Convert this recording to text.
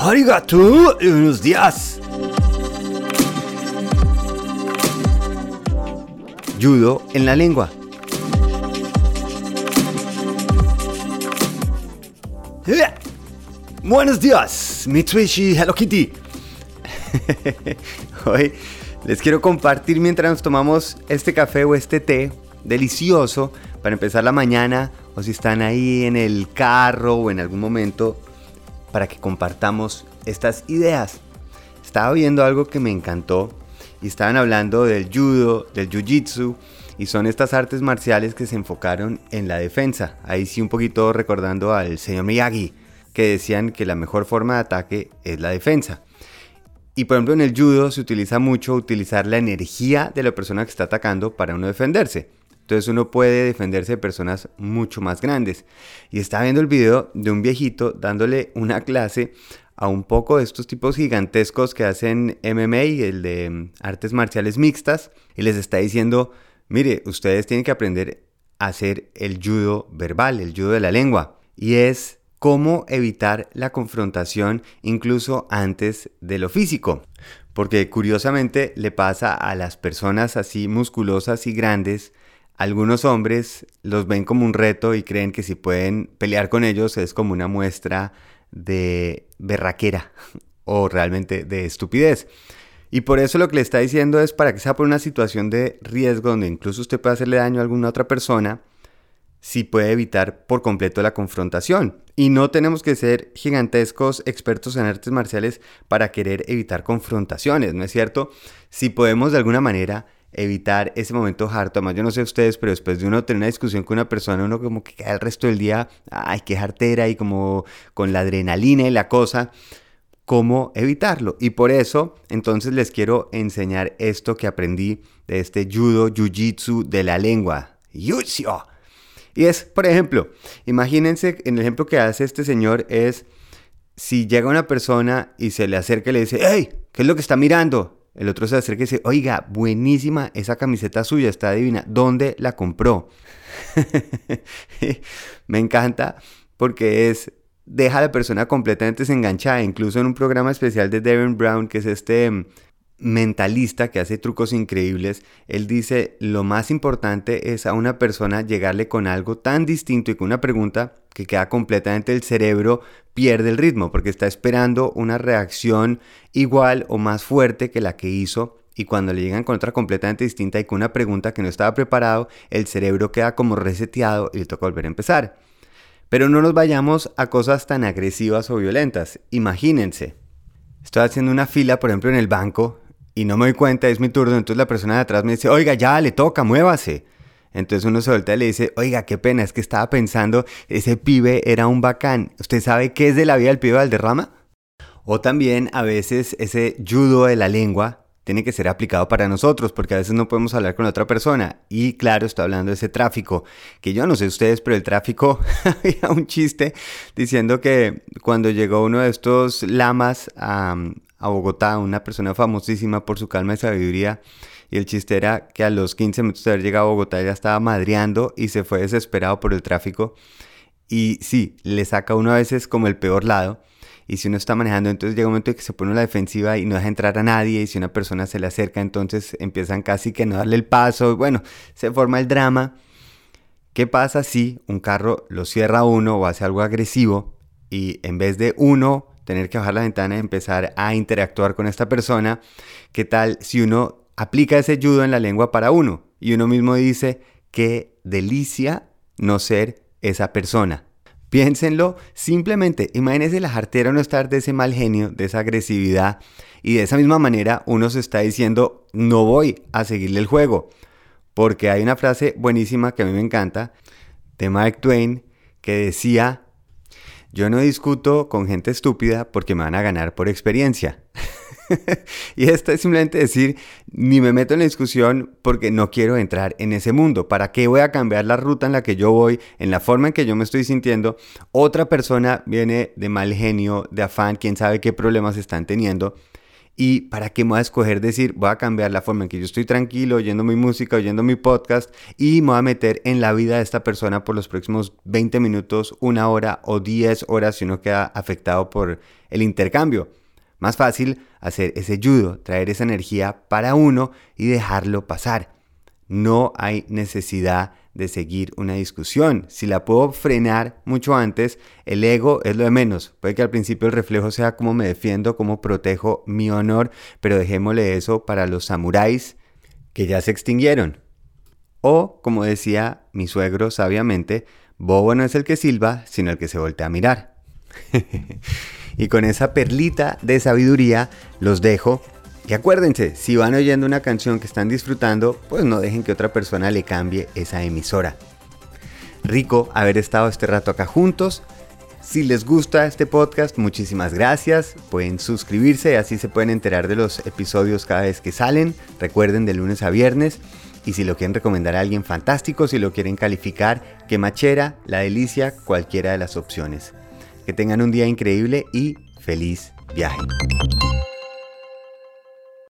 Arigato, buenos días. Judo en la lengua. Eh, Buenos días, Mitsubishi Hello Kitty. Hoy les quiero compartir mientras nos tomamos este café o este té delicioso para empezar la mañana o si están ahí en el carro o en algún momento para que compartamos estas ideas. Estaba viendo algo que me encantó y estaban hablando del judo, del jiu-jitsu y son estas artes marciales que se enfocaron en la defensa. Ahí sí un poquito recordando al señor Miyagi que decían que la mejor forma de ataque es la defensa. Y por ejemplo en el judo se utiliza mucho utilizar la energía de la persona que está atacando para uno defenderse. Entonces uno puede defenderse de personas mucho más grandes. Y estaba viendo el video de un viejito dándole una clase a un poco de estos tipos gigantescos que hacen MMA, el de mm, artes marciales mixtas, y les está diciendo, mire, ustedes tienen que aprender a hacer el judo verbal, el judo de la lengua. Y es cómo evitar la confrontación incluso antes de lo físico. Porque curiosamente le pasa a las personas así musculosas y grandes, algunos hombres los ven como un reto y creen que si pueden pelear con ellos es como una muestra de berraquera o realmente de estupidez. Y por eso lo que le está diciendo es para que sea por una situación de riesgo donde incluso usted puede hacerle daño a alguna otra persona, si puede evitar por completo la confrontación. Y no tenemos que ser gigantescos expertos en artes marciales para querer evitar confrontaciones, ¿no es cierto? Si podemos de alguna manera evitar ese momento harto. Además, yo no sé ustedes, pero después de uno tener una discusión con una persona, uno como que queda el resto del día, ay, qué jartera y como con la adrenalina y la cosa, cómo evitarlo. Y por eso, entonces les quiero enseñar esto que aprendí de este judo, jiu-jitsu de la lengua. Yutsio. Y es, por ejemplo, imagínense, en el ejemplo que hace este señor es, si llega una persona y se le acerca y le dice, hey, ¿qué es lo que está mirando? El otro se acerca y dice, oiga, buenísima esa camiseta suya, está divina. ¿Dónde la compró? Me encanta porque es, deja a la persona completamente desenganchada. Incluso en un programa especial de Devin Brown, que es este mentalista que hace trucos increíbles, él dice, lo más importante es a una persona llegarle con algo tan distinto y con una pregunta que queda completamente el cerebro pierde el ritmo porque está esperando una reacción igual o más fuerte que la que hizo y cuando le llegan con otra completamente distinta y con una pregunta que no estaba preparado, el cerebro queda como reseteado y le toca volver a empezar. Pero no nos vayamos a cosas tan agresivas o violentas. Imagínense, estoy haciendo una fila, por ejemplo, en el banco y no me doy cuenta, es mi turno, entonces la persona de atrás me dice, oiga, ya le toca, muévase. Entonces uno se voltea y le dice, oiga, qué pena, es que estaba pensando, ese pibe era un bacán. ¿Usted sabe qué es de la vida del pibe Valderrama? O también a veces ese judo de la lengua tiene que ser aplicado para nosotros, porque a veces no podemos hablar con otra persona. Y claro, estoy hablando de ese tráfico, que yo no sé ustedes, pero el tráfico, había un chiste diciendo que cuando llegó uno de estos lamas a, a Bogotá, una persona famosísima por su calma y sabiduría. Y el chiste era que a los 15 minutos de haber llegado a Bogotá ya estaba madreando y se fue desesperado por el tráfico. Y sí, le saca uno a veces como el peor lado. Y si uno está manejando, entonces llega un momento en que se pone la defensiva y no deja entrar a nadie. Y si una persona se le acerca, entonces empiezan casi que no darle el paso. Bueno, se forma el drama. ¿Qué pasa si un carro lo cierra uno o hace algo agresivo y en vez de uno tener que bajar la ventana y empezar a interactuar con esta persona. ¿Qué tal si uno aplica ese judo en la lengua para uno y uno mismo dice, qué delicia no ser esa persona? Piénsenlo, simplemente imagínense la jartera no estar de ese mal genio, de esa agresividad y de esa misma manera uno se está diciendo no voy a seguirle el juego. Porque hay una frase buenísima que a mí me encanta de Mark Twain que decía yo no discuto con gente estúpida porque me van a ganar por experiencia. y esto es simplemente decir, ni me meto en la discusión porque no quiero entrar en ese mundo. ¿Para qué voy a cambiar la ruta en la que yo voy, en la forma en que yo me estoy sintiendo? Otra persona viene de mal genio, de afán, quién sabe qué problemas están teniendo. ¿Y para qué me voy a escoger decir, voy a cambiar la forma en que yo estoy tranquilo, oyendo mi música, oyendo mi podcast y me voy a meter en la vida de esta persona por los próximos 20 minutos, una hora o 10 horas si uno queda afectado por el intercambio? Más fácil hacer ese judo, traer esa energía para uno y dejarlo pasar. No hay necesidad de seguir una discusión. Si la puedo frenar mucho antes, el ego es lo de menos. Puede que al principio el reflejo sea cómo me defiendo, cómo protejo mi honor, pero dejémosle eso para los samuráis que ya se extinguieron. O, como decía mi suegro sabiamente, bobo no es el que silba, sino el que se voltea a mirar. y con esa perlita de sabiduría los dejo y acuérdense, si van oyendo una canción que están disfrutando, pues no dejen que otra persona le cambie esa emisora. Rico haber estado este rato acá juntos. Si les gusta este podcast, muchísimas gracias. Pueden suscribirse, y así se pueden enterar de los episodios cada vez que salen. Recuerden de lunes a viernes. Y si lo quieren recomendar a alguien fantástico, si lo quieren calificar, que machera, la delicia, cualquiera de las opciones. Que tengan un día increíble y feliz viaje.